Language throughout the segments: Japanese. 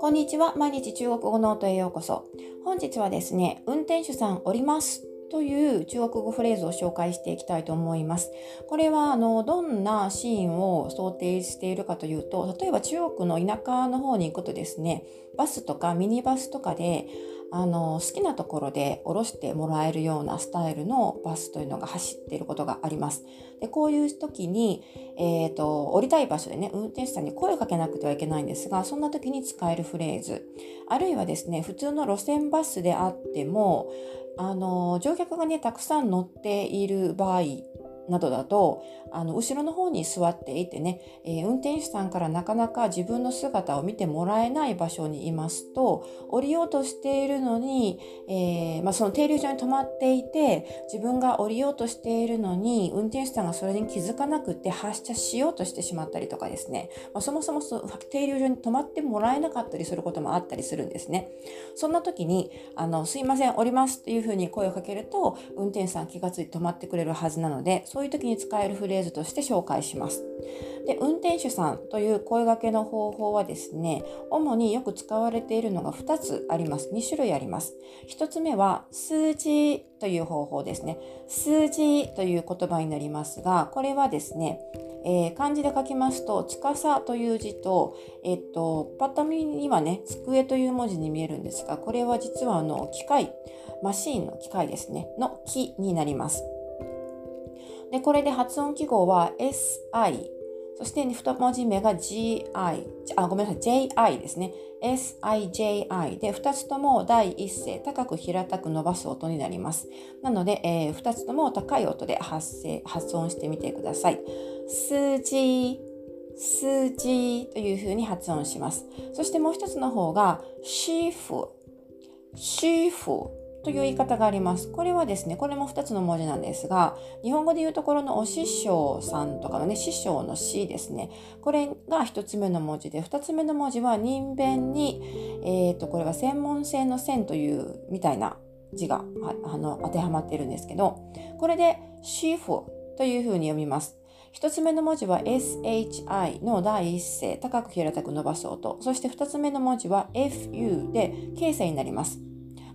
こんにちは。毎日中国語ノートへようこそ。本日はですね、運転手さんおりますという中国語フレーズを紹介していきたいと思います。これはあのどんなシーンを想定しているかというと、例えば中国の田舎の方に行くとですね、バスとかミニバスとかであの好きなところで降ろしてもらえるようなスタイルのバスというのが走っていることがあります。でこういう時に、えーと、降りたい場所でね運転手さんに声をかけなくてはいけないんですがそんな時に使えるフレーズあるいはですね普通の路線バスであってもあの乗客がねたくさん乗っている場合などだとあの後ろの方に座っていてね、えー、運転手さんからなかなか自分の姿を見てもらえない場所にいますと降りようとしているのに、えー、まあ、その停留所に止まっていて自分が降りようとしているのに運転手さんがそれに気づかなくて発車しようとしてしまったりとかですね、まあ、そもそもそ停留所に止まってもらえなかったりすることもあったりするんですね。そんな時にあのすいません降りますっていうふうに声をかけると運転手さん気がついて止まってくれるはずなのでそういう時に使えるフレーズとして紹介します。で運転手さんという声掛けの方法はですね主によく使われているのが2つあります2種類あります1つ目は数字という方法ですね数字という言葉になりますがこれはですねえー、漢字で書きますと、司という字と、えっと、パッと見にはね、机という文字に見えるんですが、これは実はあの、機械、マシーンの機械ですね、の木になります。で、これで発音記号は SI、そして2文字目が GI、あ、ごめんなさい、JI ですね。SIJI で2つとも第一声高く平たく伸ばす音になります。なので、えー、2つとも高い音で発声発音してみてください。数字、数字というふうに発音します。そしてもう一つの方がシーフ、シーフという言い方があります。これはですね、これも2つの文字なんですが、日本語で言うところのお師匠さんとかのね、師匠の師ですね。これが1つ目の文字で、2つ目の文字は人弁に、えっ、ー、と、これは専門性の線というみたいな字があの当てはまっているんですけど、これでシーフというふうに読みます。1つ目の文字は SHI の第一声、高く平たく伸ばす音。そして2つ目の文字は FU で形成になります。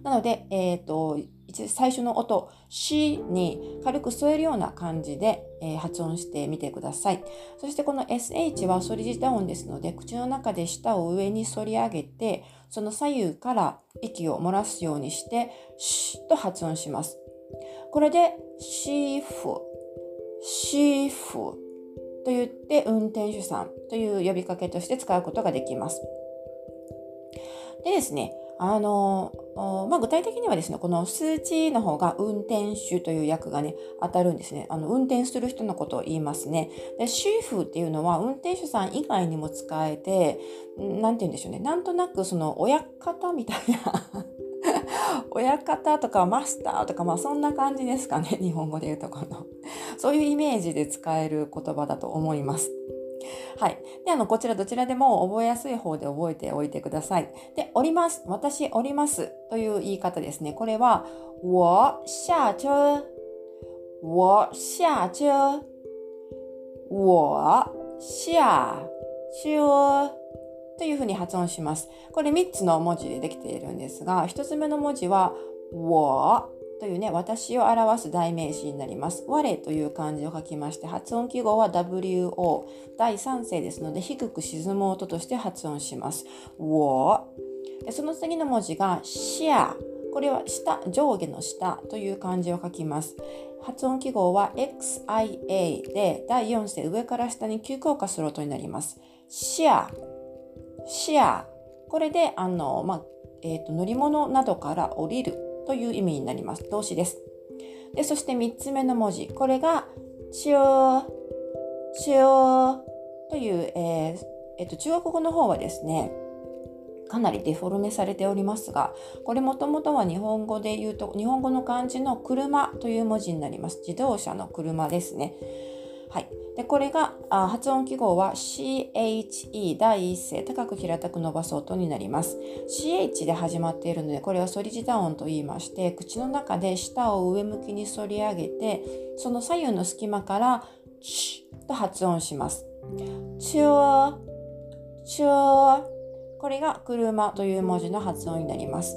なので、えっ、ー、と、最初の音、しに軽く添えるような感じで、えー、発音してみてください。そしてこの SH は反り舌音ですので、口の中で舌を上に反り上げて、その左右から息を漏らすようにして、シと発音します。これで、シーフ、シーフと言って運転手さんという呼びかけとして使うことができます。でですね、あの、まあ、具体的にはですね、この数値の方が運転手という役がね、当たるんですね。あの、運転する人のことを言いますね。で、シーフっていうのは運転手さん以外にも使えて、なんて言うんでしょうね。なんとなくその親方みたいな 親方とかマスターとか、まあそんな感じですかね。日本語で言うとこの。そういうイメージで使える言葉だと思います。はい。で、あの、こちらどちらでも覚えやすい方で覚えておいてください。で、おります。私、おりますという言い方ですね。これは、我下車。我下車。我下車。というふうに発音します。これ3つの文字でできているんですが、1つ目の文字は、我というね、私を表す代名詞になります。我という漢字を書きまして、発音記号は WO。第3声ですので、低く沈む音として発音します。我。その次の文字がシア。これは下、上下の下という漢字を書きます。発音記号は XIA で、第4声上から下に急降下する音になります。シア。シア。これで、あの、まあ、えっ、ー、と、乗り物などから降りるという意味になります。動詞です。でそして3つ目の文字。これが、チオチオという、えーえっと、中国語の方はですね、かなりデフォルメされておりますが、これもともとは日本語で言うと、日本語の漢字の車という文字になります。自動車の車ですね。はい。でこれがあ発音記号は CHE 第一声高く平たく伸ばす音になります CH で始まっているのでこれは反り舌音と言いまして口の中で舌を上向きに反り上げてその左右の隙間からチュと発音します。チュー、チュー。これが車という文字の発音になります。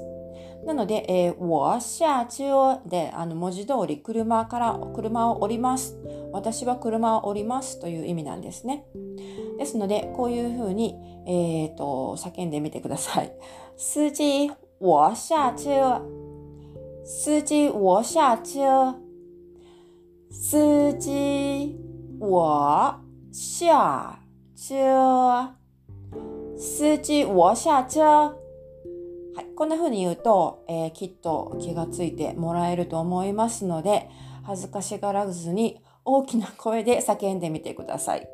なので、えー、我下車であの文字通り車から車を降ります。私は車を降りますという意味なんですね。ですので、こういうふうに、えーと、叫んでみてください。司機、我下車。司機、我下車。司機、我下車。司機、我下車。こんな風に言うと、えー、きっと気がついてもらえると思いますので、恥ずかしがらずに大きな声で叫んでみてください。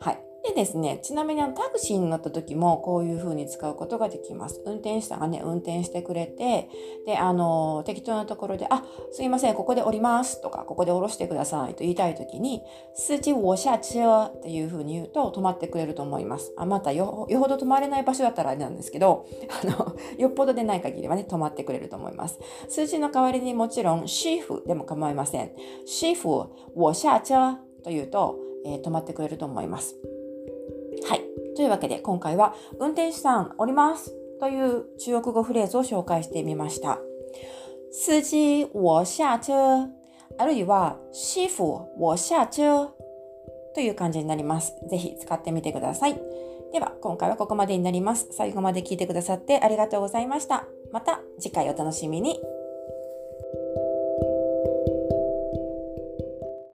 はい。でですね、ちなみにあのタクシーに乗った時もこういう風に使うことができます。運転手さんがね、運転してくれて、で、あの、適当なところで、あ、すいません、ここで降りますとか、ここで降ろしてくださいと言いたい時に、司機我下車っていう風に言うと止まってくれると思います。あ、またよ、よほど止まれない場所だったらあれなんですけど、あの、よっぽどでない限りはね、止まってくれると思います。数字の代わりにもちろん、シーフでも構いません。シーフ我下車というと、えー、止まってくれると思います。はい。というわけで今回は運転手さんおりますという中国語フレーズを紹介してみました。司機我下車あるいは師傅我下車という感じになります。ぜひ使ってみてください。では今回はここまでになります。最後まで聞いてくださってありがとうございました。また次回お楽しみに。